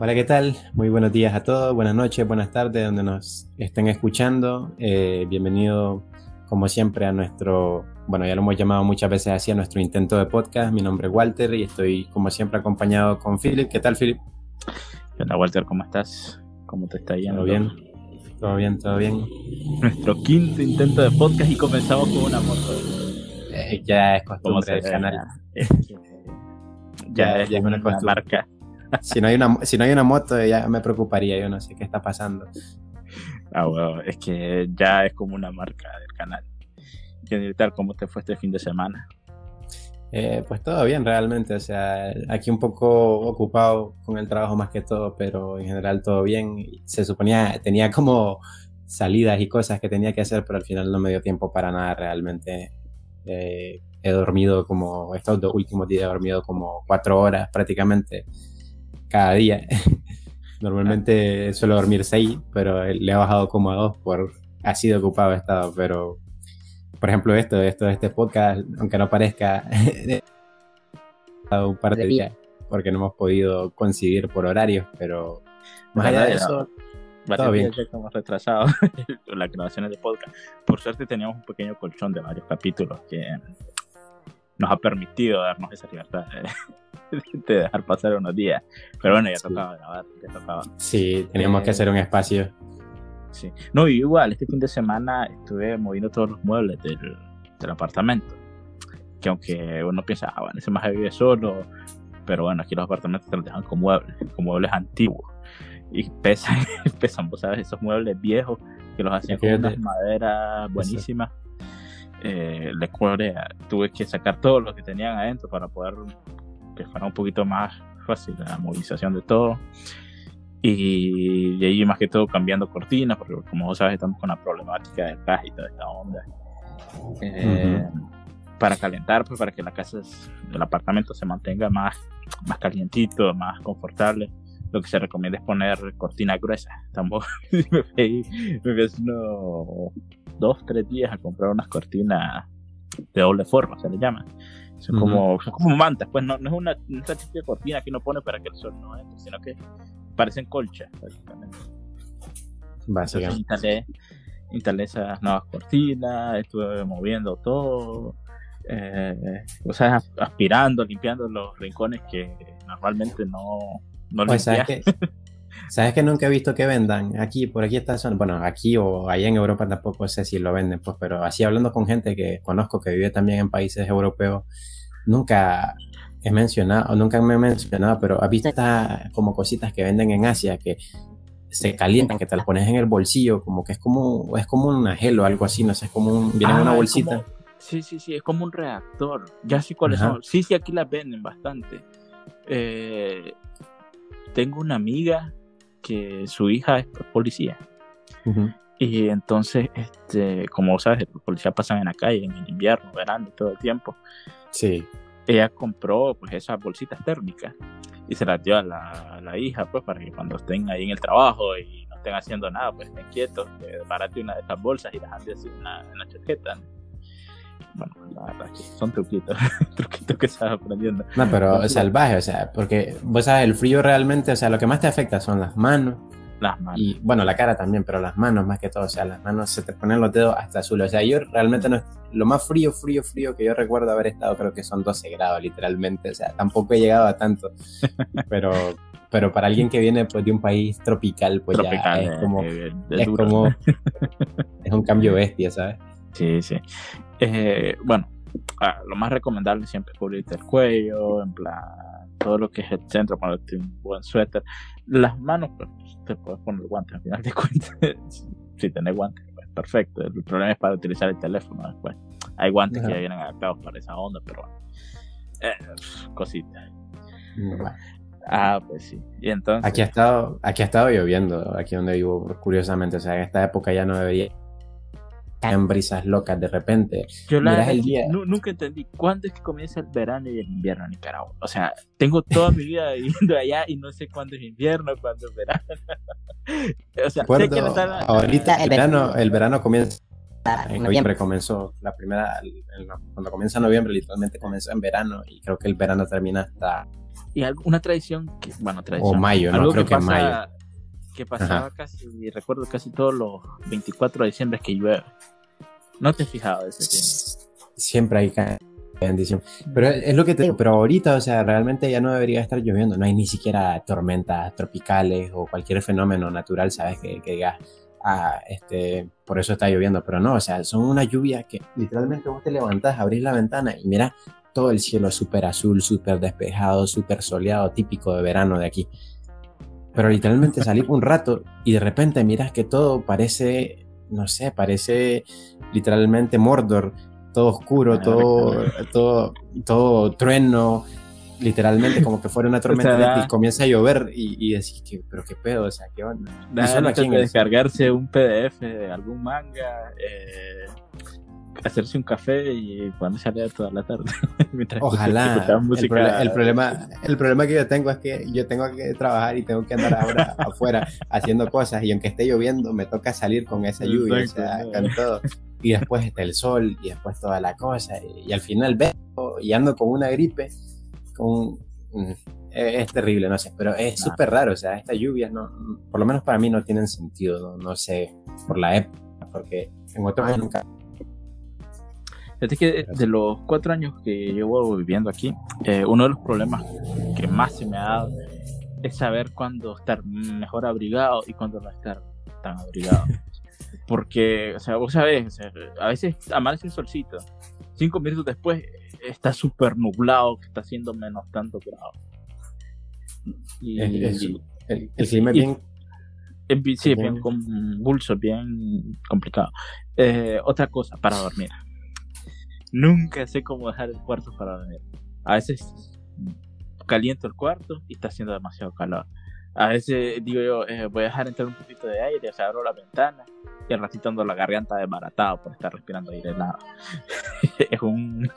Hola, ¿qué tal? Muy buenos días a todos, buenas noches, buenas tardes, donde nos estén escuchando. Eh, bienvenido, como siempre, a nuestro, bueno, ya lo hemos llamado muchas veces así, a nuestro intento de podcast. Mi nombre es Walter y estoy, como siempre, acompañado con Philip. ¿Qué tal, Philip? Hola, Walter, ¿cómo estás? ¿Cómo te está yendo? ¿Todo bien? ¿Todo bien? ¿Todo bien? Nuestro quinto intento de podcast y comenzamos con una moto. Eh, ya es costumbre del canal. ya, es, una, marca. Si no, hay una, si no hay una moto, ya me preocuparía. Yo no sé qué está pasando. Ah, bueno, es que ya es como una marca del canal. ¿Qué tal? ¿Cómo te fue este fin de semana? Eh, pues todo bien realmente, o sea, aquí un poco ocupado con el trabajo más que todo, pero en general todo bien. Se suponía, tenía como salidas y cosas que tenía que hacer, pero al final no me dio tiempo para nada realmente. Eh, he dormido como, estos dos últimos días he dormido como cuatro horas prácticamente cada día. Normalmente suelo dormir seis, pero le he bajado como a dos por así de ocupado he estado, pero por ejemplo esto, esto de este podcast, aunque no parezca, un par de días porque no hemos podido coincidir por horarios, pero más allá de eso, todo bien. estamos retrasados las grabaciones de podcast. Por suerte teníamos un pequeño colchón de varios capítulos que nos ha permitido darnos esa libertad de, dejar pasar unos días. Pero bueno, ya tocaba grabar, ya tocaba. Sí, teníamos que eh, hacer un espacio. Sí. No, igual, este fin de semana estuve moviendo todos los muebles del, del apartamento. Que aunque uno piensa, ah, bueno, ese más vive solo, pero bueno, aquí los apartamentos te los dejan con muebles, con muebles antiguos. Y pesan, pesan, vos sabes, esos muebles viejos que los hacían con unas maderas buenísimas eh, tuve que sacar todo lo que tenían adentro para poder que fuera un poquito más fácil la movilización de todo. Y de ahí más que todo cambiando cortinas, porque como vos sabes estamos con la problemática del gas y toda esta onda. Eh, para calentar, pues para que la casa, el apartamento se mantenga más, más calientito, más confortable. Lo que se recomienda es poner cortina gruesa. Estamos, me me dos, tres días a comprar unas cortinas de doble forma, se le llama. Son, como, son como mantas, pues no, no es una, una típica cortina que uno pone para que el sol no entre, sino que parecen colchas, básicamente. Básicamente. Instalé, instalé, esas nuevas cortinas, estuve moviendo todo, eh, o sea, aspirando, limpiando los rincones que normalmente no, no pues, ¿Sabes que nunca he visto que vendan aquí, por aquí está bueno, aquí o allá en Europa tampoco sé si lo venden, pues, pero así hablando con gente que conozco que vive también en países europeos, nunca he mencionado, nunca me he mencionado, pero has visto estas como cositas que venden en Asia que se calientan, que te las pones en el bolsillo, como que es como, es como un gel o algo así, no sé, es como un, viene en una ah, bolsita. sí, sí, sí, es como un reactor. Ya sé cuáles son. Sí, sí, aquí las venden bastante. Eh, tengo una amiga que su hija es policía. Y entonces, este, como sabes, los policías pasan en la calle en el invierno, verano, todo el tiempo. Sí. Ella compró pues esas bolsitas térmicas y se las dio a la, hija, pues para que cuando estén ahí en el trabajo y no estén haciendo nada, pues estén quietos, que barate una de esas bolsas y las ande así en la, en la chaqueta bueno, la verdad que son truquitos, truquitos que estás aprendiendo. No, pero salvaje, o sea, porque vos sabes, el frío realmente, o sea, lo que más te afecta son las manos. Las manos. Y bueno, la cara también, pero las manos más que todo, o sea, las manos se te ponen los dedos hasta azul. O sea, yo realmente no, lo más frío, frío, frío que yo recuerdo haber estado, creo que son 12 grados literalmente, o sea, tampoco he llegado a tanto, pero pero para alguien que viene pues de un país tropical pues ya es eh, como eh, es como es un cambio bestia sabes Sí, sí. Eh, bueno, ah, lo más recomendable siempre es cubrirte el cuello, en plan, todo lo que es el centro, ponerte un buen suéter. Las manos, pues te puedes poner guantes al final de cuentas. si tenés guantes, pues perfecto. El problema es para utilizar el teléfono después. Hay guantes que ya vienen adaptados para esa onda, pero bueno. Eh, cositas. Ah, pues sí. Y entonces. Aquí ha estado, aquí ha estado lloviendo, aquí donde vivo, curiosamente. O sea, en esta época ya no debería en brisas locas de repente. Yo la el día... nunca entendí cuándo es que comienza el verano y el invierno en Nicaragua. O sea, tengo toda mi vida viviendo allá y no sé cuándo es invierno, cuándo es verano. o sea, sé que ahorita el verano, el verano comienza en noviembre comenzó la primera, cuando comienza noviembre literalmente comenzó en verano y creo que el verano termina hasta... Y una tradición que, bueno, tradición. O mayo, no creo que, en mayo. Que pasaba casi, recuerdo casi todos los 24 de diciembre que llueve. ¿No te fijado de ese tiempo? Siempre hay bendición. Pero es lo que te digo, pero ahorita, o sea, realmente ya no debería estar lloviendo. No hay ni siquiera tormentas tropicales o cualquier fenómeno natural, ¿sabes? Que, que digas, ah, este, por eso está lloviendo. Pero no, o sea, son una lluvia que literalmente vos te levantás, abrís la ventana y mira todo el cielo súper azul, súper despejado, súper soleado, típico de verano de aquí. Pero literalmente salí un rato y de repente miras que todo parece, no sé, parece literalmente Mordor. Todo oscuro, ah, todo, todo, todo trueno, literalmente como que fuera una tormenta y comienza a llover y, y decís que, pero qué pedo, o sea, qué onda. Nada, descargarse un PDF de algún manga, eh, hacerse un café y ponerse a leer toda la tarde. Ojalá. El, problema, el problema que yo tengo es que yo tengo que trabajar y tengo que andar ahora afuera haciendo cosas y aunque esté lloviendo me toca salir con esa lluvia, o sea, con todo. Y después está el sol y después toda la cosa y, al final veo y ando con una gripe, con mm, es, terrible, no sé, pero es súper raro, o sea, estas lluvias no, por lo menos para mí no tienen sentido, no, sé, por la época, porque en otros nunca Fíjate que de los cuatro años que llevo viviendo aquí, eh, uno de los problemas que más se me ha dado es saber cuándo estar mejor abrigado y cuándo no estar tan abrigado. Porque, o sea, vos sabés, a veces amanece el solcito, cinco minutos después está súper nublado, que está haciendo menos tanto grado. Y, el, clima es bien... sí, es bien convulso, bien complicado. Eh, otra cosa, para dormir. Nunca sé cómo dejar el cuarto para dormir. A veces caliento el cuarto y está haciendo demasiado calor. A veces digo yo, eh, voy a dejar entrar un poquito de aire, o sea, abro la ventana y al ratito ando la garganta desbaratada por estar respirando aire helado. es un...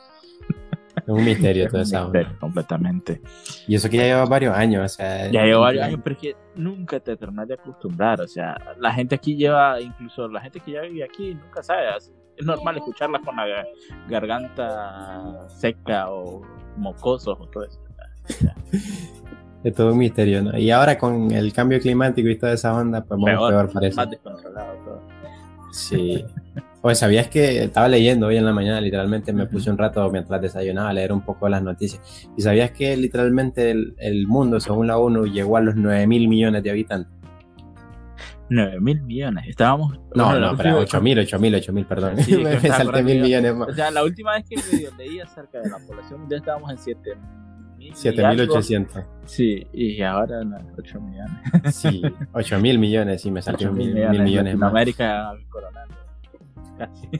Es un misterio todo eso. completamente. Y eso que ya lleva varios años, o sea... Ya lleva varios años, pero es que nunca te terminas de acostumbrar, o sea, la gente aquí lleva, incluso la gente que ya vive aquí, nunca sabe, es normal escucharlas con la garganta seca o mocosos o todo eso. Es todo un misterio, ¿no? Y ahora con el cambio climático y toda esa onda, pues peor, peor parece. Más descontrolado todo. Sí. Pues sabías que estaba leyendo hoy en la mañana, literalmente me puse un rato mientras desayunaba a leer un poco las noticias. Y sabías que literalmente el, el mundo, según la ONU, llegó a los 9 mil millones de habitantes. 9 mil millones. Estábamos. No, no, pero 8 mil, 8 mil, 8 mil, perdón. me salté mil millones más. O sea, la última vez que leí acerca de la población ya estábamos en 7 mil. 7800. Sí, y ahora no, 8 millones. Sí, 8 mil millones, sí, me salté mil, mil millones, más. América coronando.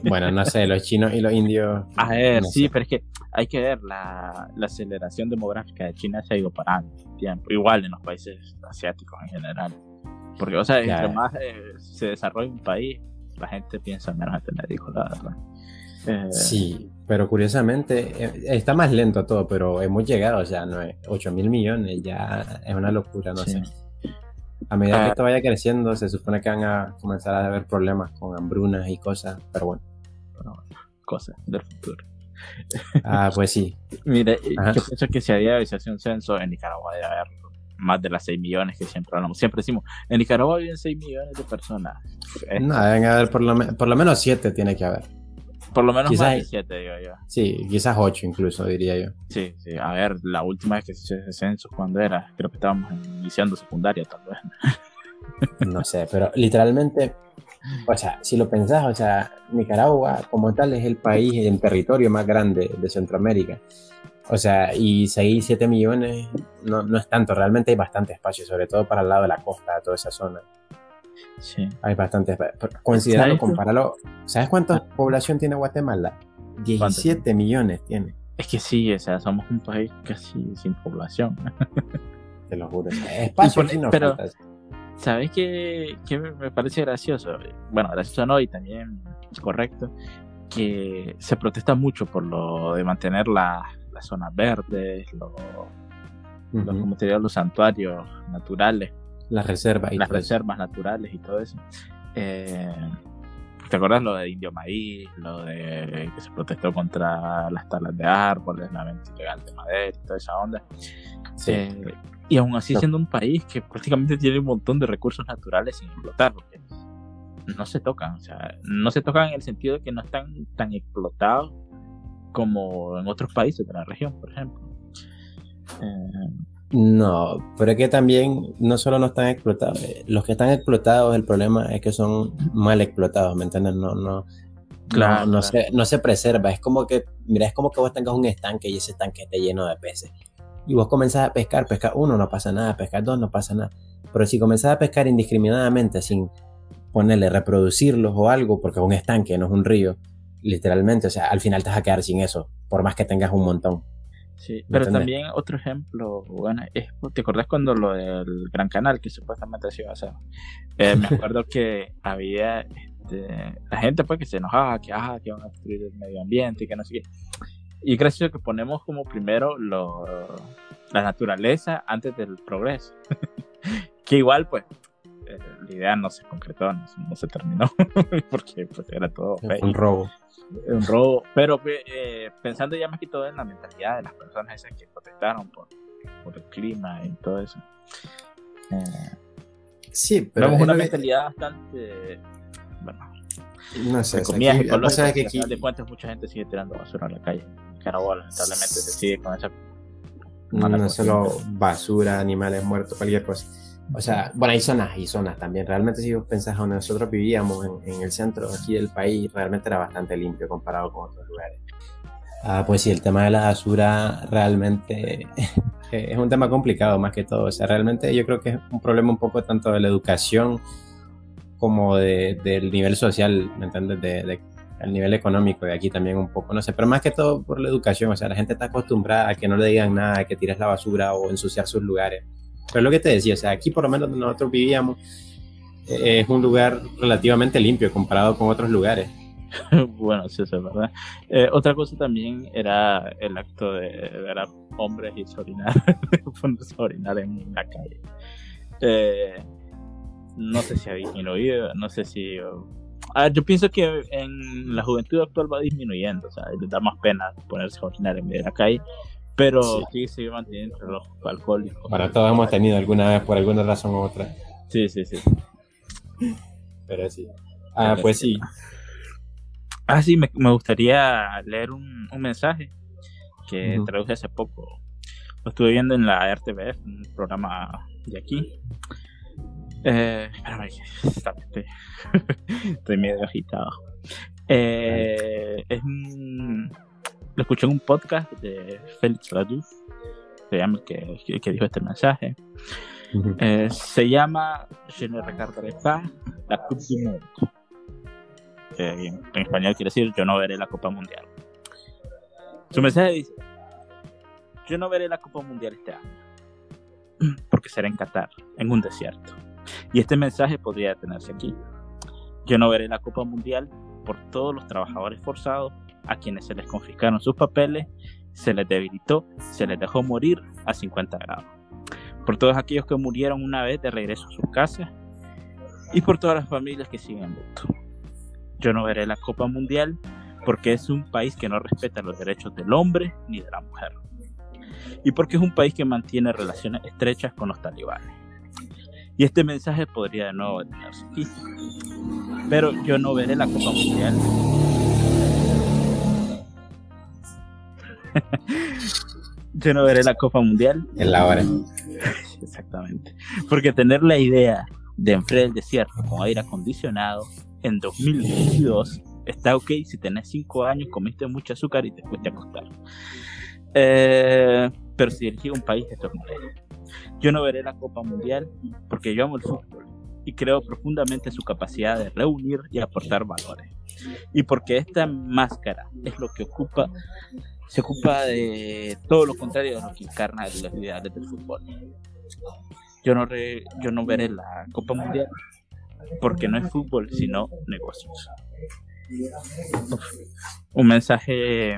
Bueno, no sé, los chinos y los indios. A ver, sí, pero es que hay que ver la, la, aceleración demográfica de China se ha ido parando tiempo, igual en los países asiáticos en general. Porque, o sea, entre más eh, se desarrolla un país, la gente piensa menos en tener hijos, la verdad. Eh, sí, pero curiosamente eh, está más lento todo, pero hemos llegado, o sea, no 8 mil millones, ya es una locura, no sé. A medida que ah. esto vaya creciendo, se supone que van a comenzar a haber problemas con hambrunas y cosas, pero bueno. cosas del futuro. Ah, pues sí. Mire, yo pienso que si había un censo en Nicaragua debe haber más de las 6 millones que siempre hablamos. Siempre decimos, en Nicaragua viven 6 millones de personas. No, deben haber por lo, por lo menos 7 tiene que haber. Por lo menos quizás, más de 7, digo yo. Sí, quizás 8 incluso, diría yo. Sí, sí. A ver, la última vez que se hizo ese censo, ¿cuándo era? Creo que estábamos iniciando secundaria, tal vez. No sé, pero literalmente, o sea, si lo pensás, o sea, Nicaragua como tal es el país, el territorio más grande de Centroamérica. O sea, y 6, 7 millones no, no es tanto, realmente hay bastante espacio, sobre todo para el lado de la costa, toda esa zona. Sí. Hay bastante espacio. Considerarlo, compararlo. ¿Sabes cuánta población tiene Guatemala? 17 millones tiene. Es que sí, o sea, somos un país casi sin población. Te lo juro. Espacio no pero, ¿sabes qué, qué, me parece gracioso? Bueno, gracioso no, y también correcto, que se protesta mucho por lo de mantener la, las zonas verdes, los, los, santuarios naturales. Las reservas. las reservas naturales y todo eso. Eh, ¿Te acuerdas lo de Indio Maíz? Lo de que se protestó contra las talas de árboles, la venta ilegal de madera y toda esa onda. Sí. Eh, y aún así siendo un país que prácticamente tiene un montón de recursos naturales sin explotar, porque no se tocan, o sea, no se tocan en el sentido de que no están tan explotados como en otros países de la región, por ejemplo. Eh, No, pero es que también no solo no están explotados, eh, los que están explotados, el problema es que son mal explotados, ¿me entiendes? No, no, Claro, no, no claro. Se, no se preserva, es como que, mira, es como que vos tengas un estanque y ese estanque esté lleno de peces. Y vos comenzás a pescar, pescar uno no pasa nada, pescar dos no pasa nada. Pero si comenzás a pescar indiscriminadamente sin ponerle, reproducirlos o algo, porque es un estanque, no es un río, literalmente, o sea, al final te vas a quedar sin eso, por más que tengas un montón. Sí, pero ¿Entendés? también otro ejemplo, bueno, es, ¿te acordás cuando lo del Gran Canal que supuestamente se iba a hacer? Eh, me acuerdo que había este, la gente pues que se enojaba, que, ah, que van a destruir el medio ambiente y que no sé qué. Y gracias a que ponemos como primero lo, la naturaleza antes del progreso. que igual pues la idea no se concretó, no, se- no se terminó, porque pues era todo fake Un robo. un robo, pero eh, pensando ya más que todo en la mentalidad de las personas esas que protestaron por, por el clima y todo eso. Eh, Sí, pero vemos una que- mentalidad bastante, bueno, no sé, comillas aquí- lo que pasa ecológicas, es que aquí de cuentas mucha gente sigue tirando basura a la calle. Carabobo lamentablemente se sigue con esa no solo basura, animales muertos, cualquier cosa. O sea, bueno, hay zonas y zonas también. Realmente si vos pensás donde nosotros vivíamos en, en el centro aquí del país, realmente era bastante limpio comparado con otros lugares. Ah, pues sí, el tema de la basura realmente es un tema complicado más que todo. O sea, realmente yo creo que es un problema un poco tanto de la educación como de, del nivel social, ¿me entiendes? De, de- el nivel económico de aquí también un poco, no sé, pero más que todo por la educación, o sea, la gente está acostumbrada a que no le digan nada, a que tires la basura o ensuciar sus lugares. Pero lo que te decía, o sea, aquí por lo menos donde nosotros vivíamos eh, es un lugar relativamente limpio comparado con otros lugares. bueno, sí, eso es verdad. Eh, otra cosa también era el acto de ver a hombres y orinar, ponerse a orinar en la calle. Eh, no sé si ha disminuido, no sé si... A ver, yo pienso que en la juventud actual va disminuyendo, o sea, les da más pena ponerse a orinar en medio de la calle, pero Sí. sí se sigue manteniendo entre los alcohólicos. Para todos hemos tenido alguna vez por alguna razón u otra, Sí, sí, sí. pero sí. Ah, pues sí. Ah, sí, me, me gustaría leer un, un mensaje que Ujú. traduje hace poco. Lo estuve viendo en la RTBF, un programa de aquí. Eh, espérame, estoy, estoy medio agitado. Eh, es un- lo escuché en un podcast de Félix Laduz, se llama el que, dijo este mensaje. Eh, se llama Je ne regarderai pas la Coupe du Monde. Eh, en, en español quiere decir Yo no veré la Copa Mundial. Su mensaje dice: Yo no veré la Copa Mundial este año, porque será en Qatar, en un desierto. Y este mensaje podría detenerse aquí. Yo no veré la Copa Mundial por todos los trabajadores forzados a quienes se les confiscaron sus papeles, se les debilitó, se les dejó morir a 50 grados por todos aquellos que murieron una vez de regreso a sus casas y por todas las familias que siguen en luto. Yo no veré la Copa Mundial porque es un país que no respeta los derechos del hombre ni de la mujer. Y porque es un país que mantiene relaciones estrechas con los talibanes. Y este mensaje podría de nuevo detenerse aquí. Pero yo no veré la Copa Mundial. yo no veré la Copa Mundial En la hora. Exactamente. Porque tener la idea de enfriar el desierto con aire acondicionado en 2022 está ok si tenés 5 años, comiste mucho azúcar y te fuiste a acostar. Eh, pero si dirigís un país, esto es. Yo no veré la Copa Mundial porque yo amo el fútbol y creo profundamente en su capacidad de reunir y aportar valores. Y porque esta máscara es lo que ocupa, se ocupa de todo lo contrario de lo que encarna los ideales del fútbol. Yo no, re- yo no veré la Copa Mundial porque no es fútbol, sino negocios. Uf, un mensaje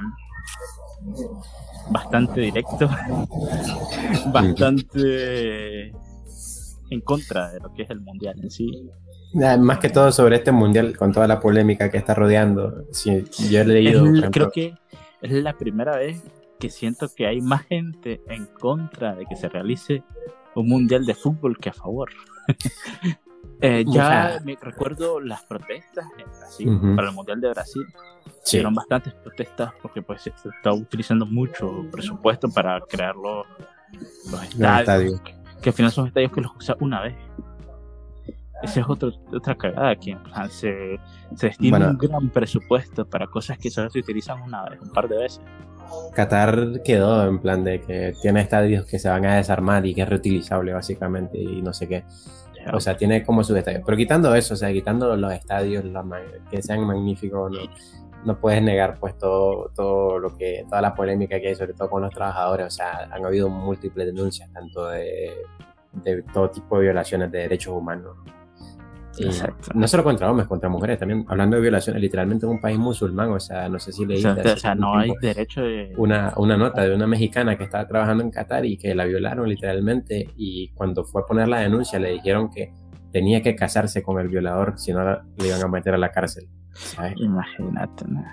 bastante directo, bastante en contra de lo que es el mundial en sí. Más que todo sobre este mundial, con toda la polémica que está rodeando. Sí, yo he leído. creo que es la primera vez que siento que hay más gente en contra de que se realice un mundial de fútbol que a favor. Eh, ya me recuerdo las protestas en Brasil, para el mundial de Brasil. Sí. Fueron bastantes protestas porque pues se está utilizando mucho presupuesto para crear los, estadios, Que, al final son estadios que los usa una vez. Esa es otra, otra cagada. En plan, se, se destina un gran presupuesto para cosas que solo se utilizan una vez, un par de veces. Qatar quedó en plan de que tiene estadios que se van a desarmar y que es reutilizable básicamente y no sé qué. O sea, tiene como sus estadios. Pero quitando eso, o sea, quitando los estadios que sean magníficos, no, no puedes negar pues todo, todo lo que, toda la polémica que hay, sobre todo con los trabajadores. O sea, han habido múltiples denuncias, tanto de, de todo tipo de violaciones de derechos humanos no solo contra hombres, contra mujeres, también hablando de violaciones, literalmente en un país musulmán, o sea, no sé si leí. O sea, no hay derecho de. Una, una nota de una mexicana que estaba trabajando en Qatar y que la violaron literalmente, y cuando fue a poner la denuncia le dijeron que tenía que casarse con el violador, si no le iban a meter a la cárcel. Imagínate. ¿no?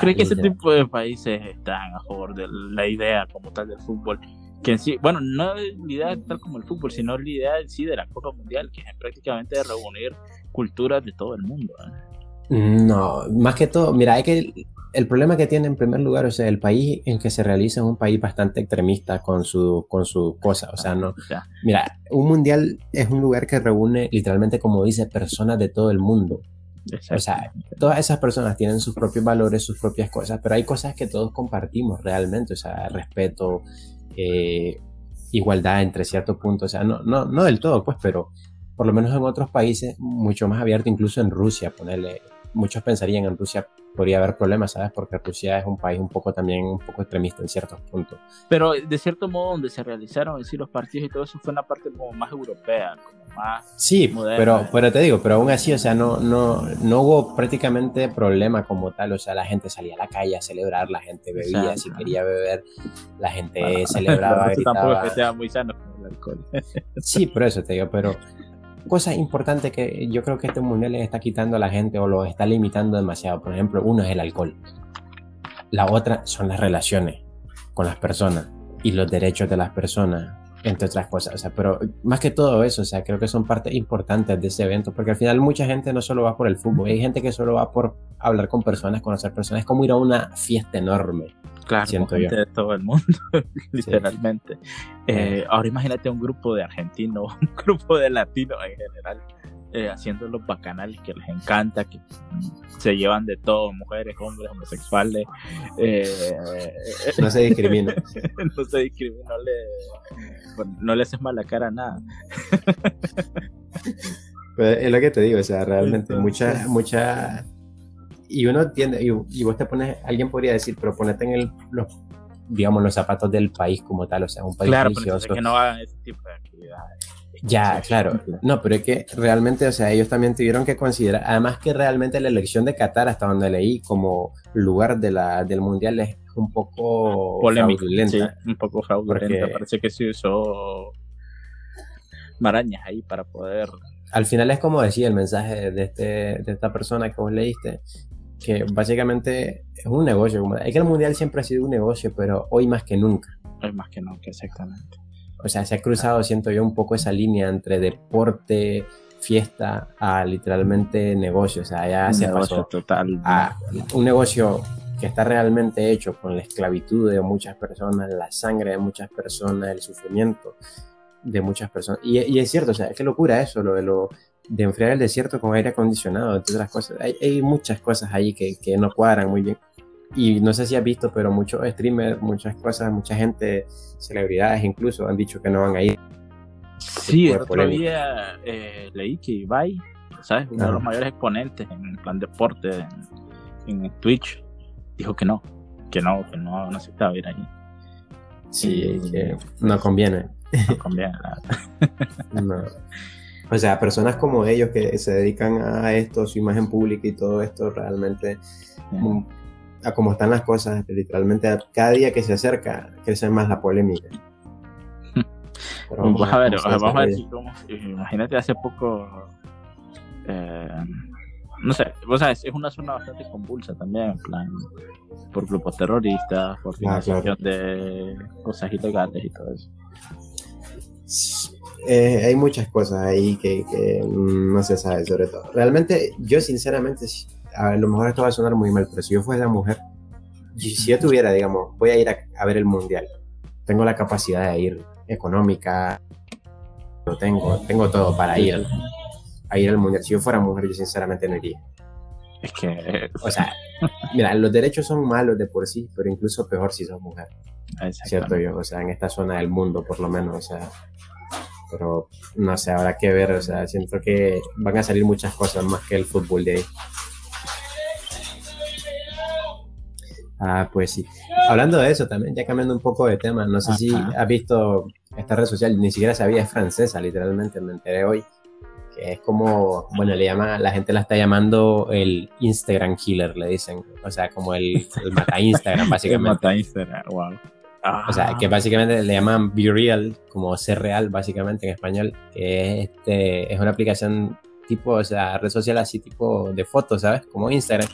¿Creo que ese tipo de países están a favor de la idea como tal del fútbol? Que en sí, bueno, no es la idea tal como el fútbol, sino la idea en sí de la Copa Mundial, que es prácticamente de reunir culturas de todo el mundo. ¿eh? No, más que todo, mira, hay que el problema que tiene en primer lugar, o sea, el país en que se realiza es un país bastante extremista con su, con su cosa, o sea, no. Mira, un mundial es un lugar que reúne literalmente, como dice, personas de todo el mundo. O sea, todas esas personas tienen sus propios valores, sus propias cosas, pero hay cosas que todos compartimos realmente, o sea, respeto, eh, igualdad entre ciertos puntos, o sea, no, no, no del todo, pues, pero por lo menos en otros países mucho más abierto, incluso en Rusia, ponerle, muchos pensarían en Rusia podría haber problemas, ¿sabes? Porque Rusia es un país un poco también un poco extremista en ciertos puntos. Pero de cierto modo donde se realizaron en sí los partidos y todo eso fue una parte como más europea, como más Sí, pero, pero te digo, pero aún así, o sea, no, no, no hubo prácticamente problema como tal, o sea, la gente salía a la calle a celebrar, la gente bebía, si quería beber, la gente celebraba, gritaba. Tampoco muy sano el alcohol. sí, por eso te digo, pero cosas importantes que yo creo que este mundial le está quitando a la gente o lo está limitando demasiado. Por ejemplo, uno es el alcohol. La otra son las relaciones con las personas y los derechos de las personas, entre otras cosas. O sea, pero más que todo eso, o sea, creo que son partes importantes de ese evento, porque al final mucha gente no solo va por el fútbol, hay gente que solo va por hablar con personas, conocer personas. Es como ir a una fiesta enorme. Claro, siento de todo el mundo, literalmente. Eh, ahora imagínate un grupo de argentinos, un grupo de latinos en general, eh, haciendo los bacanales que les encanta, que se llevan de todo, mujeres, hombres, homosexuales. Eh, no se discrimina. no se discrimina, no le, no le haces mala cara a nada. Es lo que te digo, o sea, realmente mucha, mucha y uno entiende, y, vos te pones, alguien podría decir, pero ponete en el, los, digamos, los zapatos del país como tal, o sea, un país claro, que no hagan ese tipo de actividades. Ya, claro. No, pero es que realmente, o sea, ellos también tuvieron que considerar, además que realmente la elección de Qatar, hasta donde leí, como lugar de la, del Mundial es un poco Polémico, un poco fraudulenta. Porque Parece que se usó marañas ahí para poder... Al final es como decía el mensaje de, este, de esta persona que vos leíste, que básicamente es un negocio. Es que el mundial siempre ha sido un negocio, pero hoy más que nunca. Hoy más que nunca, exactamente. O sea, se ha cruzado, siento yo, un poco esa línea entre deporte, fiesta, a literalmente negocio. O sea, ya se pasó total. a un negocio que está realmente hecho con la esclavitud de muchas personas, la sangre de muchas personas, el sufrimiento de muchas personas. Y, y es cierto, o sea, qué locura eso, lo de lo de enfriar el desierto con aire acondicionado, entre otras cosas. Hay, hay muchas cosas ahí que, que, no cuadran muy bien. Y no sé si has visto, pero muchos streamers, muchas cosas, mucha gente, celebridades incluso, han dicho que no van a ir. Sí, el otro día eh, leí que Ibai, ¿sabes? Uno de los mayores exponentes en el plan deporte en, Twitch, dijo que no, que no, que no, no aceptaba ir ahí. Sí, que no conviene. No conviene, no. O sea, personas como ellos que se dedican a esto, su imagen pública y todo esto, realmente, a como están las cosas, literalmente cada día que se acerca, crece más la polémica. vamos a ver, vamos a ver si como, imagínate hace poco, eh, no sé, vos sabes, es una zona bastante convulsa también, en plan, por grupos terroristas, por ah, financiación de cosas ilegales y todo eso. Eh, hay muchas cosas ahí que, no se sabe sobre todo. Realmente, yo sinceramente, a lo mejor esto va a sonar muy mal, pero si yo fuera mujer, si yo tuviera, digamos, voy a ir a, ver el mundial, tengo la capacidad de ir económica, lo tengo, tengo todo para ir a ir al mundial. Si yo fuera mujer, yo sinceramente no iría. Es que, o sea, mira, los derechos son malos de por sí, pero incluso peor si sos mujer. Cierto yo, o sea, en esta zona del mundo por lo menos, o sea, pero no sé, habrá que ver, o sea, siento que van a salir muchas cosas más que el fútbol de ahí. Ah, pues sí. Hablando de eso también, ya cambiando un poco de tema, no sé si has visto esta red social, ni siquiera sabía, es francesa, literalmente, me enteré hoy, que es como, bueno, le llama, la gente la está llamando el Instagram killer, le dicen, o sea, como el, el mata Instagram, básicamente. el mata Instagram, wow. O sea, que básicamente le llaman Be Real, como ser real, básicamente en español, que es, este, es una aplicación tipo, o sea, red social así tipo de fotos, ¿sabes? Como Instagram.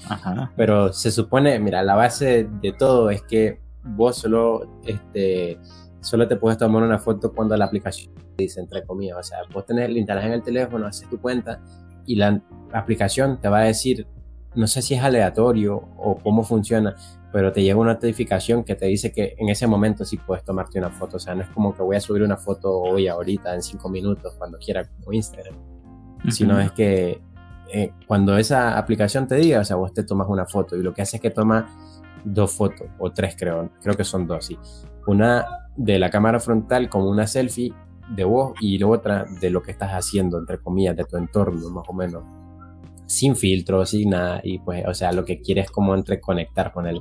Pero se supone, mira, la base de todo es que vos solo, este, solo te puedes tomar una foto cuando la aplicación dice, entre comillas, o sea, vos tenés, la instalas en el teléfono, haces tu cuenta y la aplicación te va a decir, no sé si es aleatorio o cómo funciona, pero te llega una notificación que te dice que en ese momento sí puedes tomarte una foto. O sea, no es como que voy a subir una foto hoy, ahorita, en cinco minutos, cuando quiera, como Instagram. Sino es que eh, cuando esa aplicación te diga, o sea, vos te tomas una foto y lo que hace es que toma dos fotos, o tres creo, creo que son dos, sí. Una de la cámara frontal como una selfie de vos y la otra de lo que estás haciendo, entre comillas, de tu entorno, más o menos sin filtro, sin nada, y pues, o sea, lo que quiere es como entreconectar con él.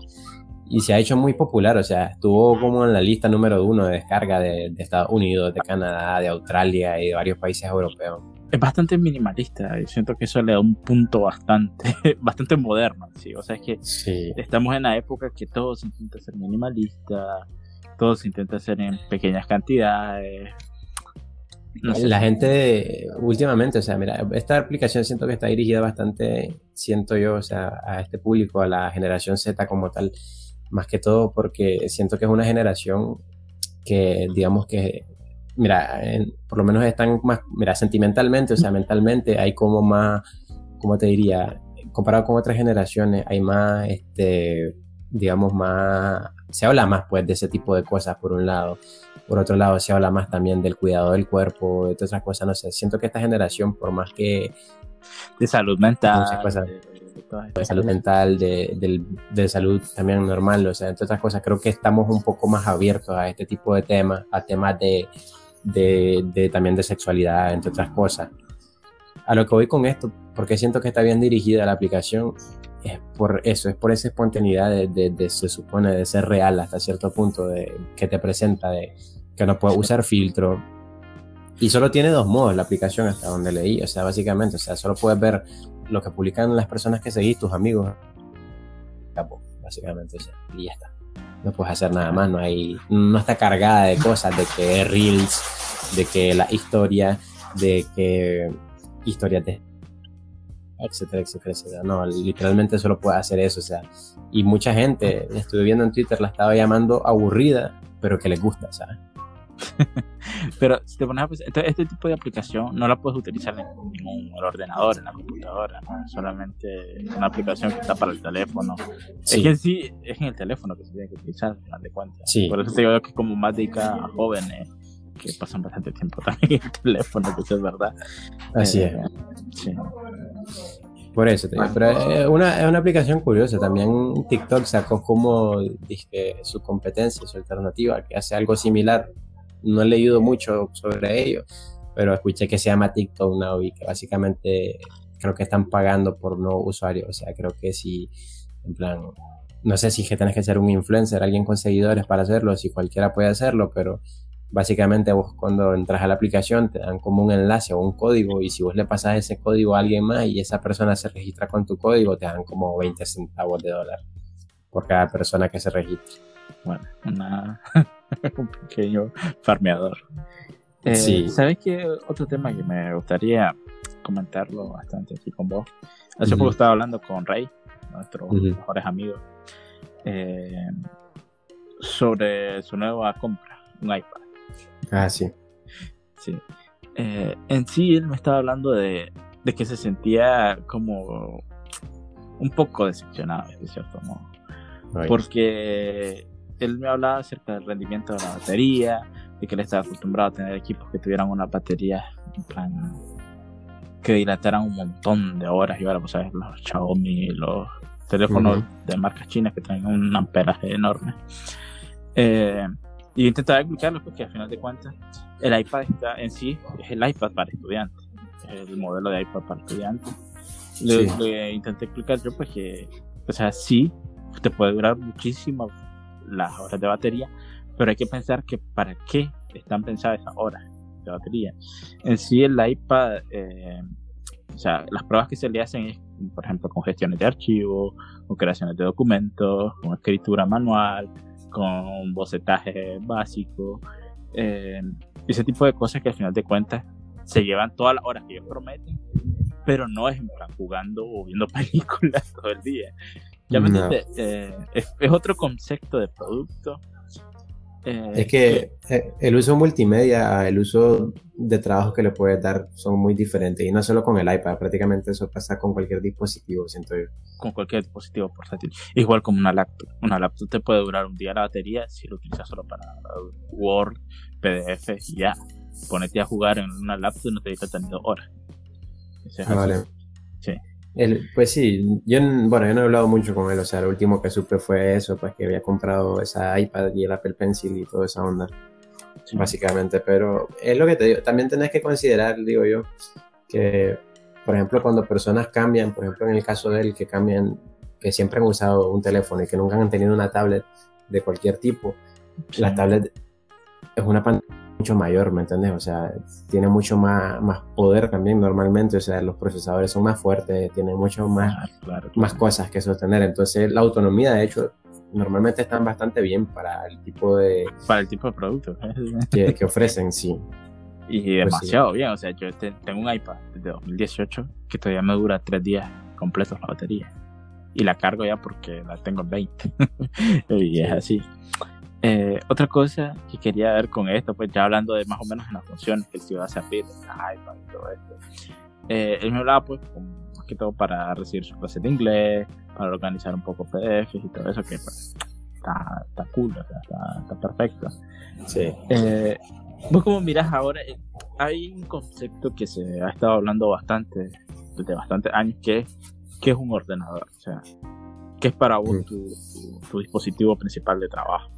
Y se ha hecho muy popular, o sea, estuvo como en la lista número uno de descarga de, Estados Unidos, de Canadá, de Australia y de varios países europeos. Es bastante minimalista, y siento que eso le da un punto bastante, bastante moderno, ¿sí? O sea, es que estamos en la época que todos intentan ser minimalistas, todos intentan ser en pequeñas cantidades, la gente últimamente, o sea, mira, esta aplicación siento que está dirigida bastante, siento yo, o sea, a este público, a la generación Z como tal, más que todo porque siento que es una generación que, digamos que, mira, por lo menos están más, mira, sentimentalmente, o sea, mentalmente hay como más, ¿cómo te diría? Comparado con otras generaciones, hay más, este, digamos, más, se habla más pues de ese tipo de cosas por un lado por otro lado, se habla más también del cuidado del cuerpo, de todas esas cosas. No sé, siento que esta generación, por más que. De salud mental. de, salud mental, de, de, salud también normal, o sea, entre otras cosas, creo que estamos un poco más abiertos a este tipo de temas, a temas de, de, también de sexualidad, entre otras cosas. A lo que voy con esto, porque siento que está bien dirigida la aplicación, es por eso, es por esa espontaneidad de, de, se supone, de ser real hasta cierto punto, de, que te presenta, de que no puede usar filtro. Y solo tiene dos modos la aplicación hasta donde leí, o sea, básicamente, o sea, solo puedes ver lo que publican las personas que seguís, tus amigos. Básicamente, o sea, y ya está. No puedes hacer nada más, no hay, no está cargada de cosas, de que reels, de que la historia, de que historias de etcétera, etcétera, etcétera. No, literalmente solo puede hacer eso, o sea, y mucha gente, estuve viendo en Twitter, la estaba llamando aburrida, pero que les gusta, ¿sabes? Pero si te pones a pensar, este tipo de aplicación no la puedes utilizar en ningún ordenador, en la computadora, ¿no? solamente una aplicación que está para el teléfono. Es que sí, es en el teléfono que se tiene que utilizar, al final de cuentas. Por eso te digo que es como más dedicada a jóvenes que pasan bastante tiempo también en el teléfono, que eso es verdad. Así es. Eh, sí. Por eso te digo. Pero es una, es una aplicación curiosa. También TikTok sacó como dije, su competencia, su alternativa, que hace algo similar no he leído mucho sobre ello, pero escuché que se llama TikTok Now y que básicamente creo que están pagando por no usuarios. O sea, creo que si, en plan, no sé si que tenés que ser un influencer, alguien con seguidores para hacerlo, si cualquiera puede hacerlo, pero básicamente vos cuando entras a la aplicación te dan como un enlace o un código y si vos le pasas ese código a alguien más y esa persona se registra con tu código, te dan como 20 centavos de dólar por cada persona que se registre. Bueno, una un pequeño farmeador. Eh, ¿Sabes qué? Otro tema que me gustaría comentarlo bastante aquí con vos. Hace poco estaba hablando con Rey, nuestros mejores amigos, eh, sobre su nueva compra, un iPad. Ah, sí. Sí. Eh, en sí, él me estaba hablando de, de, que se sentía como un poco decepcionado, de cierto modo. Porque él me hablaba acerca del rendimiento de la batería, de que él estaba acostumbrado a tener equipos que tuvieran una batería en plan que dilataran un montón de horas. Y ahora pues sabes los Xiaomi los teléfonos de marcas chinas que tienen un amperaje enorme. Eh, y intentaba explicarlo porque al final de cuentas el iPad está en sí es el iPad para estudiantes es el modelo de iPad para estudiantes. Lo, intenté explicar yo pues que o sea sí te puede durar muchísimo las horas de batería pero hay que pensar que para qué están pensadas esas horas de batería. En sí, el iPad, eh, o sea, las pruebas que se le hacen es, por ejemplo, con gestiones de archivos, con creaciones de documentos, con escritura manual, con bocetaje básico, eh, ese tipo de cosas que al final de cuentas se llevan todas las horas que ellos prometen, pero no es jugando o viendo películas todo el día. Ya me eh, es, es, otro concepto de producto eh, es que eh, el uso multimedia, el uso de trabajo que le puedes dar son muy diferentes y no solo con el iPad, prácticamente eso pasa con cualquier dispositivo, siento yo. Con cualquier dispositivo portátil. Igual como una laptop. Una laptop te puede durar un día la batería si lo utilizas solo para Word, PDF y ya. Ponete a jugar en una laptop y no te está teniendo horas. vale. Sí pues sí, yo, bueno, yo no he hablado mucho con él, o sea, lo último que supe fue eso, pues que había comprado esa iPad y el Apple Pencil y toda esa onda, básicamente, pero es lo que te digo, también tenés que considerar, digo yo, que, por ejemplo, cuando personas cambian, por ejemplo, en el caso de él, que cambian, que siempre han usado un teléfono y que nunca han tenido una tablet de cualquier tipo, la tablet es una pantalla mucho mayor, ¿me entiendes? O sea, tiene mucho más, más poder también normalmente, o sea, los procesadores son más fuertes, tienen mucho más, más cosas que sostener, entonces la autonomía, de hecho, normalmente están bastante bien para el tipo de... Para el tipo de productos que, que ofrecen, sí. Y pues demasiado bien, o sea, yo tengo un iPad de 2018 que todavía me dura tres días completos la batería. Y la cargo ya porque la tengo en 20. y es así. Eh, otra cosa que quería ver con esto, pues ya hablando de más o menos las funciones que se iba a servir, iPad y todo esto. Eh, él me hablaba pues más que todo para recibir sus clases de inglés, para organizar un poco PDFs y todo eso que pues, está, está cool, está, está, perfecto. Sí. Eh, vos como miras ahora, eh, hay un concepto que se ha estado hablando bastante, desde bastantes años, que, que es un ordenador, o sea, que es para vos mm. tu dispositivo principal de trabajo.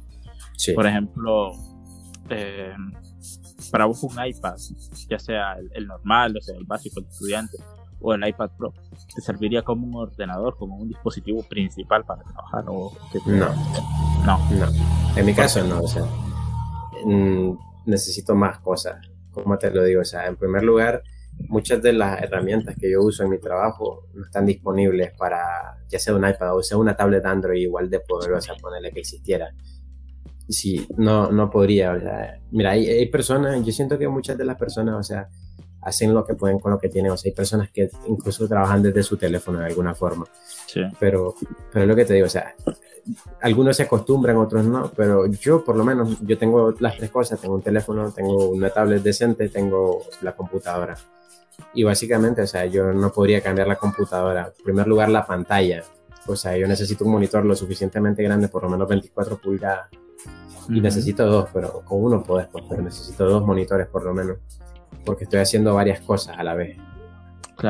Por ejemplo, eh, para vos un iPad, ya sea el, normal, o sea, el básico, el estudiante, o el iPad Pro, ¿te serviría como un ordenador, como un dispositivo principal para trabajar? O no. no. No. En mi caso no, o sea, mm, necesito más cosas, como te lo digo, o sea, en primer lugar, muchas de las herramientas que yo uso en mi trabajo no están disponibles para, ya sea un iPad o sea una tablet Android igual de poderosa, ponerle que existiera sí, no, no podría. O sea, mira, hay, hay, personas, yo siento que muchas de las personas, o sea, hacen lo que pueden con lo que tienen. O sea, hay personas que incluso trabajan desde su teléfono de alguna forma. Sí. Pero, pero es lo que te digo, o sea, algunos se acostumbran, otros no, pero yo por lo menos, yo tengo las tres cosas, tengo un teléfono, tengo una tablet decente, tengo la computadora. Y básicamente, o sea, yo no podría cambiar la computadora. En primer lugar, la pantalla. O sea, yo necesito un monitor lo suficientemente grande, por lo menos 24 pulgadas, y necesito dos, pero con uno podés, pues, pero necesito dos monitores por lo menos, porque estoy haciendo varias cosas a la vez.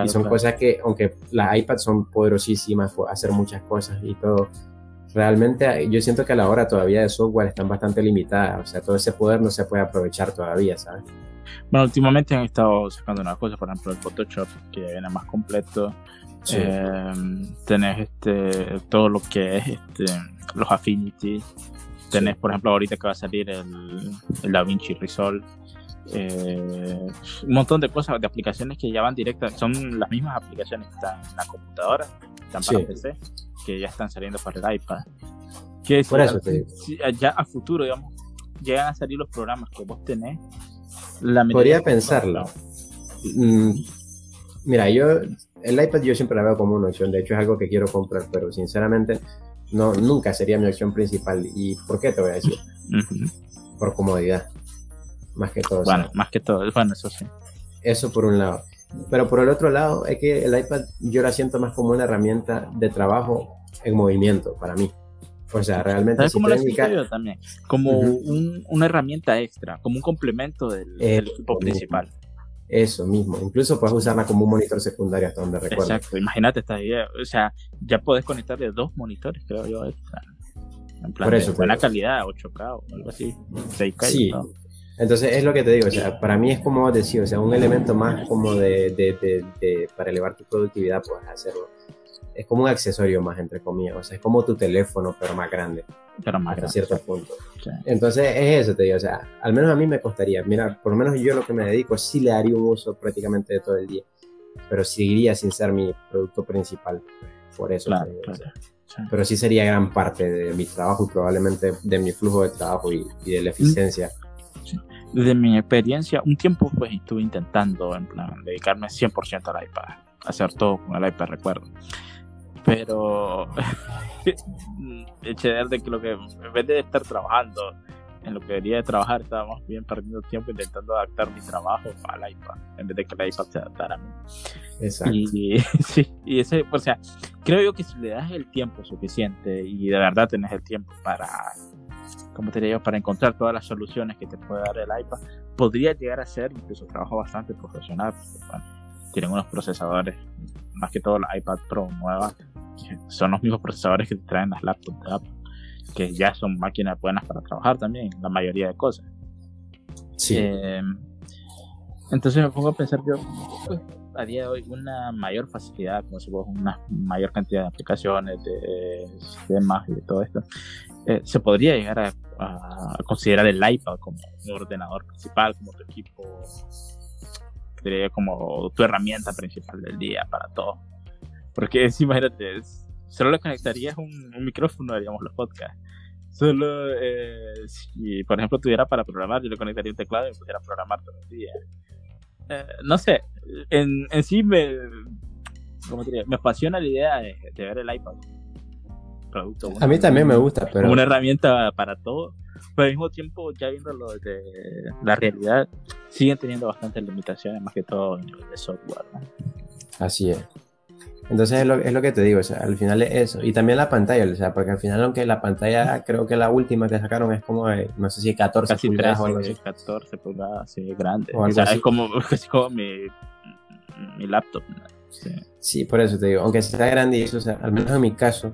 y son cosas que, aunque las iPads son poderosísimas, hacer muchas cosas y todo, realmente yo siento que a la hora todavía de software están bastante limitadas, o sea, todo ese poder no se puede aprovechar todavía, ¿sabes? Bueno, últimamente han estado sacando unas cosas, por ejemplo el Photoshop, que viene más completo. Eh, tenés este, todo lo que es este, los Affinity, Tenés, por ejemplo, ahorita que va a salir el, el DaVinci Resolve. Eh, un montón de cosas, de aplicaciones que ya van directas, son las mismas aplicaciones que están en la computadora, están para PC, que ya están saliendo para el iPad. Que por eso ya a futuro, digamos, llegan a salir los programas que vos tenés Podría pensarlo. Mm, mira, yo el iPad yo siempre la veo como una opción, de hecho es algo que quiero comprar, pero sinceramente no, nunca sería mi opción principal. ¿Y por qué te voy a decir? Por comodidad, más que todo. Bueno, más que todo, bueno, eso sí. Eso por un lado. Pero por el otro lado, es que el iPad yo la siento más como una herramienta de trabajo en movimiento para mí. O sea, realmente. como la también? Como una herramienta extra, como un complemento del, equipo principal. Eso mismo. Incluso puedes usarla como un monitor secundario hasta donde recuerdo. Exacto. Imagínate esta idea. O sea, ya puedes conectarle dos monitores, creo yo. en plan por eso, buena calidad, 8K o algo así. 6K. Sí. Entonces es lo que te digo, o sea, para mí es como decir, o sea, un elemento más como de, de, de, para elevar tu productividad, puedes hacerlo. Es como un accesorio más, entre comillas, o sea, es como tu teléfono, pero más grande. Pero más hasta cierto punto. Entonces es eso, te digo, o sea, al menos a mí me costaría, mira, por lo menos yo lo que me dedico, sí le haría un uso prácticamente de todo el día, pero seguiría sin ser mi producto principal, por eso. Claro, Pero sí sería gran parte de mi trabajo y probablemente de mi flujo de trabajo y, y de la eficiencia de mi experiencia, un tiempo pues estuve intentando en plan dedicarme 100% al iPad, hacer todo con el iPad, recuerdo. Pero eché de que lo que en vez de estar trabajando en lo que debería de trabajar, estábamos bien perdiendo tiempo intentando adaptar mi trabajo al iPad, en vez de que el iPad se adaptara a mí. Exacto. Y, sí, y ese, o sea, creo yo que si le das el tiempo suficiente y de verdad tenés el tiempo para como te digo, para encontrar todas las soluciones que te puede dar el iPad, podría llegar a ser incluso trabajo bastante profesional. tienen unos procesadores, más que todo la iPad Pro nueva, son los mismos procesadores que te traen las laptops de Apple, que ya son máquinas buenas para trabajar también, la mayoría de cosas. Sí. Eh, entonces me pongo a pensar yo, pues, a día de hoy una mayor facilidad, como si una mayor cantidad de aplicaciones, de sistemas y de todo esto, eh, se podría llegar a, considerar el iPad como un ordenador principal, como tu equipo, como tu herramienta principal del día para todo. Porque es, imagínate, solo le conectarías un, micrófono, digamos, los podcasts. Solo eh, si, por ejemplo, tuviera para programar, yo le conectaría un teclado y pudiera programar todo el día. Eh, no sé, en, en sí me, me apasiona la idea de, de ver el iPad producto. A mí también me gusta, pero... Una herramienta para todo, pero al mismo tiempo, ya viéndolo desde la realidad, siguen teniendo bastantes limitaciones, más que todo en el software. Así es. Entonces es lo, es lo, que te digo, o sea, al final es eso. Y también la pantalla, o sea, porque al final aunque la pantalla, creo que la última que sacaron es como, no sé si 14 casi pulgadas o algo así. 14 pulgadas, sí, grande. O, sea, es como, casi como mi, mi laptop. Sí. sí. por eso te digo, aunque sea grande, o sea, al menos en mi caso,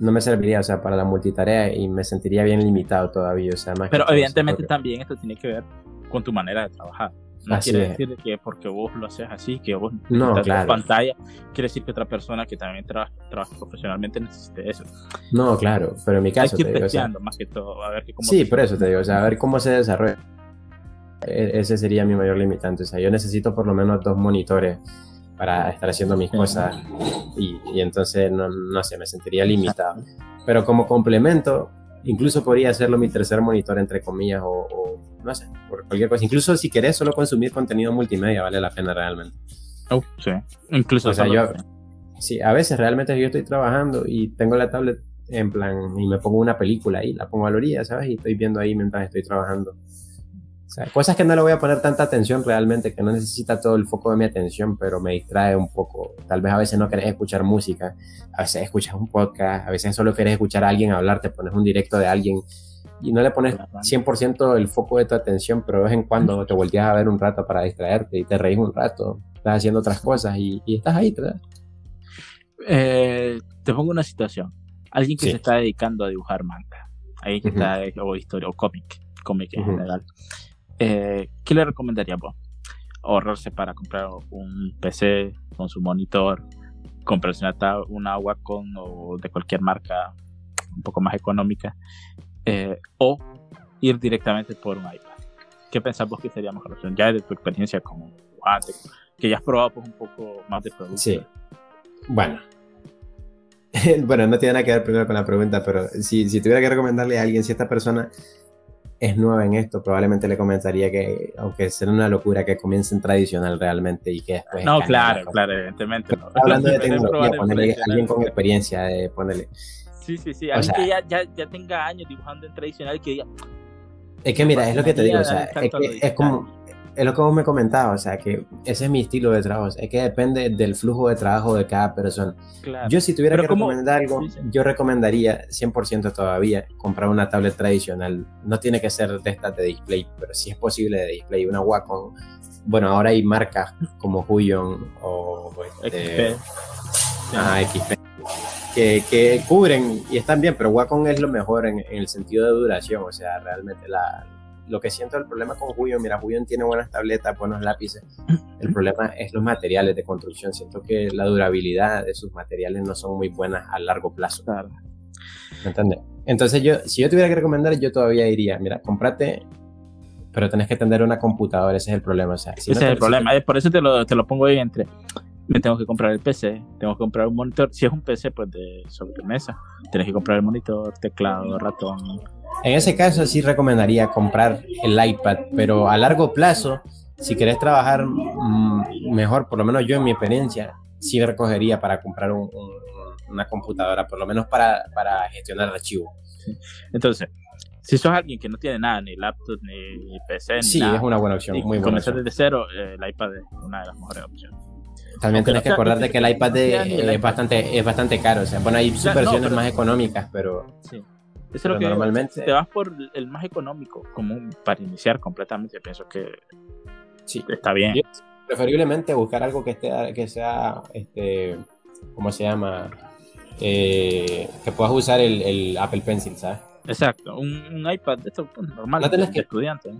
no me serviría, o sea, para la multitarea y me sentiría bien limitado todavía, o sea, más Pero evidentemente también esto tiene que ver con tu manera de trabajar. No quiere decir que porque vos lo haces así, que vos no, claro. pantalla, quiere decir que otra persona que también trabaja, profesionalmente necesite eso. No, claro, pero en mi caso... Hay que ir más que todo, a ver cómo Sí, por eso te digo, o sea, a ver cómo se desarrolla. E-, ese sería mi mayor limitante, o sea, yo necesito por lo menos dos monitores para estar haciendo mis cosas y, entonces no, no, sé, me sentiría limitado. Pero como complemento, incluso podría hacerlo mi tercer monitor, entre comillas, o, no sé, por cualquier cosa. Incluso si querés solo consumir contenido multimedia, vale la pena realmente. Oh, sí, incluso. O sea, yo, sí, a veces realmente yo estoy trabajando y tengo la tablet en plan y me pongo una película ahí, la pongo a la orilla, ¿sabes? Y estoy viendo ahí mientras estoy trabajando cosas que no le voy a poner tanta atención realmente, que no necesita todo el foco de mi atención, pero me distrae un poco. Tal vez a veces no querés escuchar música, a veces escuchas un podcast, a veces solo querés escuchar a alguien hablar, te pones un directo de alguien y no le pones 100% el foco de tu atención, pero de vez en cuando te volteas a ver un rato para distraerte y te reís un rato, estás haciendo otras cosas y, estás ahí. Eh, te pongo una situación. Alguien que se está dedicando a dibujar manga, alguien que está, o historia, o cómic, cómic en general. Eh, ¿qué le recomendaría vos? Ahorrarse para comprar un PC con su monitor, comprarse una, una Wacom o de cualquier marca un poco más económica, eh, o ir directamente por un iPad. ¿Qué pensás vos que sería mejor opción? Ya de tu experiencia como que ya has probado pues, un poco más de producto. Sí. Bueno. bueno, no tiene nada que ver primero con la pregunta, pero si, si tuviera que recomendarle a alguien, si esta persona es nueva en esto, probablemente le comentaría que, aunque sea una locura, que comiencen tradicional realmente y que después. No, claro, claro, evidentemente. No. Hablando de tecnología, ponerle alguien con experiencia, de ponerle. Sí, sí, sí, alguien que ya, ya, ya, tenga años dibujando en tradicional que diga. Es que mira, es lo que te digo, o sea, es, que es como es lo que vos me comentabas, o sea, que ese es mi estilo de trabajo, es que depende del flujo de trabajo de cada persona. Yo si tuviera que recomendar algo, yo recomendaría 100% todavía comprar una tablet tradicional. No tiene que ser de estas de display, pero si es posible de display, una Wacom. Bueno, ahora hay marcas como Huion o este, XP. Que, que, cubren y están bien, pero Wacom es lo mejor en, en el sentido de duración, o sea, realmente la, lo que siento el problema con Julian, mira, Julian tiene buenas tabletas, buenos lápices. El problema es los materiales de construcción. Siento que la durabilidad de sus materiales no son muy buenas a largo plazo. Claro. ¿Me entiendes? Entonces, yo, si yo tuviera que recomendar, yo todavía diría, mira, cómprate, pero tenés que tener una computadora, ese es el problema. O sea, ese es el problema, es por eso te lo, te lo pongo ahí entre me tengo que comprar el PC, tengo que comprar un monitor. Si es un PC, pues de sobremesa, tienes que comprar el monitor, teclado, ratón, en ese caso sí recomendaría comprar el iPad, pero a largo plazo, si querés trabajar mm, mejor, por lo menos yo en mi experiencia, sí recogería para comprar una computadora, por lo menos para, para gestionar archivos. Entonces, si sos alguien que no tiene nada, ni laptop, ni PC, sí, es una buena opción. Muy buena comenzar desde cero, eh, el iPad es una de las mejores opciones. También tienes que acordarte que el iPad, es, bastante, es bastante caro. O sea, bueno, hay versiones más económicas, pero. Sí. Eso es lo que normalmente te vas por el más económico, como para iniciar completamente. Pienso que sí, está bien. preferiblemente buscar algo que esté, que sea, este, ¿cómo se llama? Eh, que puedas usar el, Apple Pencil, ¿sabes? Exacto, un, iPad de esto pues, normal no tenés que, estudiante.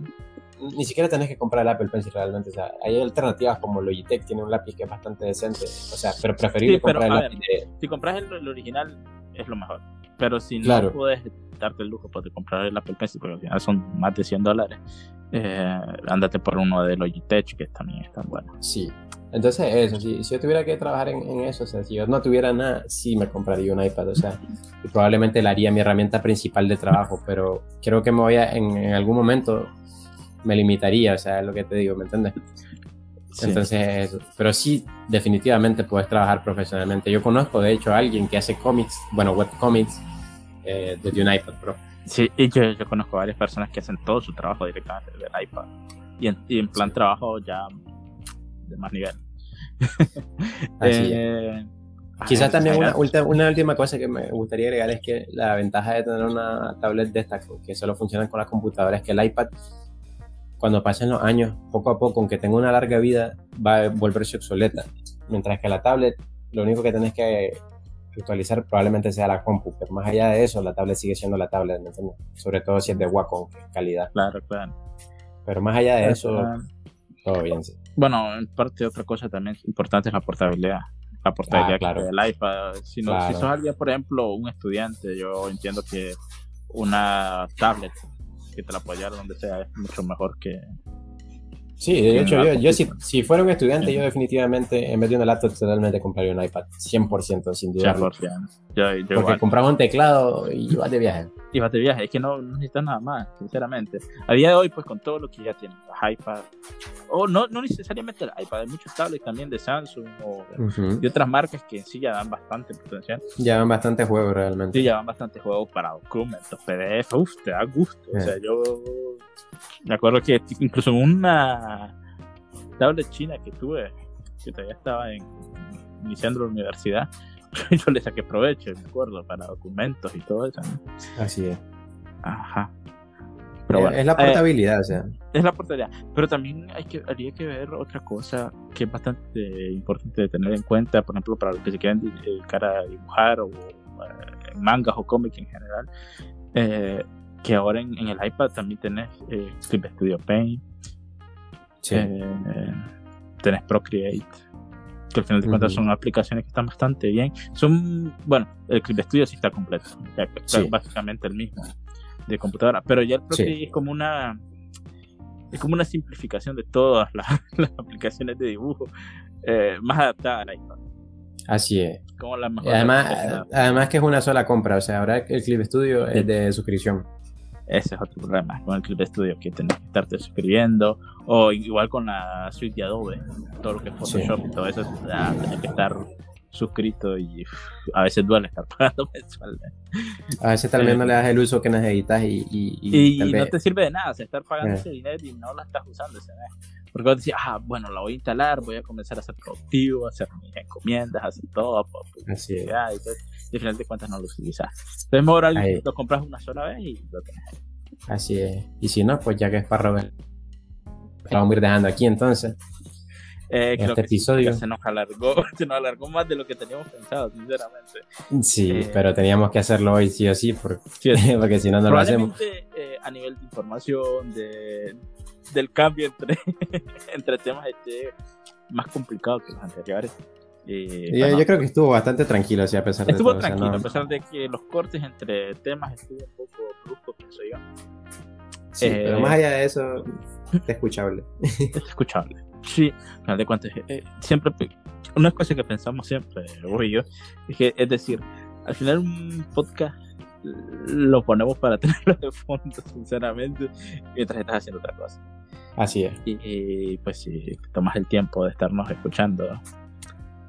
Ni siquiera tenés que comprar el Apple Pencil realmente, o sea, hay alternativas como Logitech, tiene un lápiz que es bastante decente, o sea, pero preferible comprar el lápiz Si compras el, original es lo mejor, pero si no puedes darte el lujo pues, de comprar el Apple Pencil, porque al final son más de 100 dólares, eh, ándate por uno de Logitech, que también están buenos. Sí, entonces eso, si, si yo tuviera que trabajar en, eso, o sea, si yo no tuviera nada, sí me compraría un iPad, o sea, y probablemente la haría mi herramienta principal de trabajo, pero creo que me voy a, en, en algún momento me limitaría, o sea, es lo que te digo, ¿me entiendes? Entonces, pero sí, definitivamente puedes trabajar profesionalmente. Yo conozco, de hecho, a alguien que hace cómics, bueno, webcomics, eh, desde un iPad Pro. Sí, y yo, yo, conozco varias personas que hacen todo su trabajo directamente desde el iPad. Y en, y en plan trabajo ya de más nivel. Así eh, Quizás también una, una, última cosa que me gustaría agregar es que la ventaja de tener una tablet de esta que solo funciona con las computadoras es que el iPad cuando pasen los años, poco a poco, aunque tenga una larga vida, va a volverse obsoleta. Mientras que la tablet, lo único que tenés que actualizar probablemente sea la compu, pero más allá de eso, la tablet sigue siendo la tablet, Sobre todo si es de Wacom, calidad. Claro, claro. Pero más allá de eso, todo bien, sí. Bueno, en parte otra cosa también importante es la portabilidad. La portabilidad ah, claro. del iPad. Si, no, si sos alguien, por ejemplo, un estudiante, yo entiendo que una tablet que te la apoyar donde sea es mucho mejor que. Sí, de hecho, yo, yo si, si, fuera un estudiante, yo definitivamente, en vez de una laptop, totalmente compraría un iPad, 100%, sin duda. 100%. Yo, yo Porque compraba un teclado y vas de viaje. Y vas de viaje, es que no, necesitas nada más, sinceramente. A día de hoy, pues con todo lo que ya tienen, las iPad, o no, no necesariamente el iPad, hay muchos tablets también de Samsung o de otras marcas que sí ya dan bastante potencial. Ya dan bastante juegos realmente. Sí, ya dan bastante juegos para documentos, PDF, uff, te da gusto. O sea, eh. yo me acuerdo que incluso una tablet china que tuve, que todavía estaba en, iniciando la universidad, yo le saqué provecho, me acuerdo, para documentos y todo eso. Así es. Ajá. Pero bueno, es la portabilidad, o sea. Es la portabilidad. Pero también hay que, habría que ver otra cosa que es bastante importante de tener en cuenta, por ejemplo, para los que se quieran dedicar a dibujar o eh, mangas o cómics en general. Eh, que ahora en, el iPad también tenés eh, Clip Studio Paint, eh, tenés Procreate, que al final de cuentas son aplicaciones que están bastante bien. Son, bueno, el Clip Studio sí está completo, básicamente el mismo de computadora, pero ya el Procreate es como una es como una simplificación de todas las, aplicaciones de dibujo eh, más adaptada al iPad. Así es. además, además que es una sola compra, o sea, ahora el Clip Studio es de suscripción. Ese es otro problema con el clip de estudio que tienes que estarte suscribiendo o igual con la suite de Adobe todo lo que es Photoshop y todo eso ya, tienes que estar suscrito y a veces duele estar pagando mensual. A veces tal vez Eh, no le das el uso que necesitas y, y, Y, tal no te sirve de nada o sea, estar pagando Eh. ese dinero y no la estás usando ese mes. Porque vos decís, ah, bueno, la voy a instalar, voy a comenzar a ser productivo, a hacer mis encomiendas, a hacer todo, por Así y al final de cuentas no lo utilizas. Entonces, mejor algo- lo compras una sola vez y lo tenés. Así es. Y si no, pues ya que es para Robert. Lo vamos a ir dejando aquí entonces. Eh, creo Este que episodio. se nos alargó, se nos alargó más de lo que teníamos pensado, sinceramente. Sí, Eh. pero teníamos que hacerlo hoy sí o sí, porque, Sí, sí. porque si no, no lo hacemos. Eh, a nivel de información, de, del cambio entre, entre temas, esté más complicado que los anteriores. Eh, Yo, bueno, yo creo que estuvo bastante tranquilo, así a pesar de estuvo o sea, tranquilo, no- a pesar de que los cortes entre temas estuvo un poco bruscos, pienso yo. sí, pero más allá de eso, es escuchable. es escuchable. Sí, al final de cuentas, eh, siempre, una cosa que pensamos siempre, vos y yo, es que, es decir, al final un podcast lo ponemos para tenerlo de fondo, sinceramente, mientras estás haciendo otra cosa. Así es. Y, y, pues si tomas el tiempo de estarnos escuchando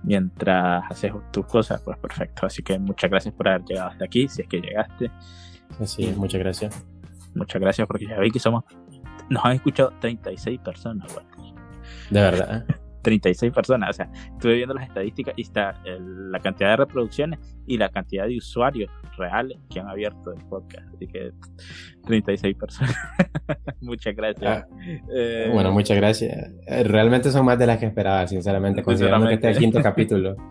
mientras haces tus cosas, pues perfecto. Así que muchas gracias por haber llegado hasta aquí, si es que llegaste. Así es, muchas gracias. Muchas gracias porque ya vi que somos, nos han escuchado 36 personas, Walter. De verdad. ¿eh? 36 personas. O sea, estuve viendo las estadísticas y está el- la cantidad de reproducciones y la cantidad de usuarios reales que han abierto el podcast. Así que 36 personas. Muchas gracias. Ah, Eh, Bueno, muchas gracias. Eh, Realmente son más de las que esperaba, sinceramente, considerando que este es el quinto capítulo.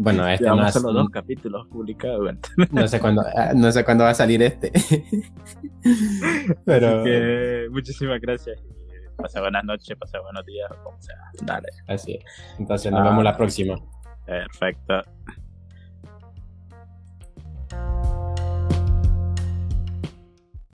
Bueno, este no, llevamos es- solo dos capítulos publicados. no sé cuándo, ah, no sé cuándo va a salir este. Pero Así que muchísimas gracias. Pasa buenas noches, pasa buenos días, como sea. Dale. así es. Entonces nos Ah. vemos la próxima. Perfecto.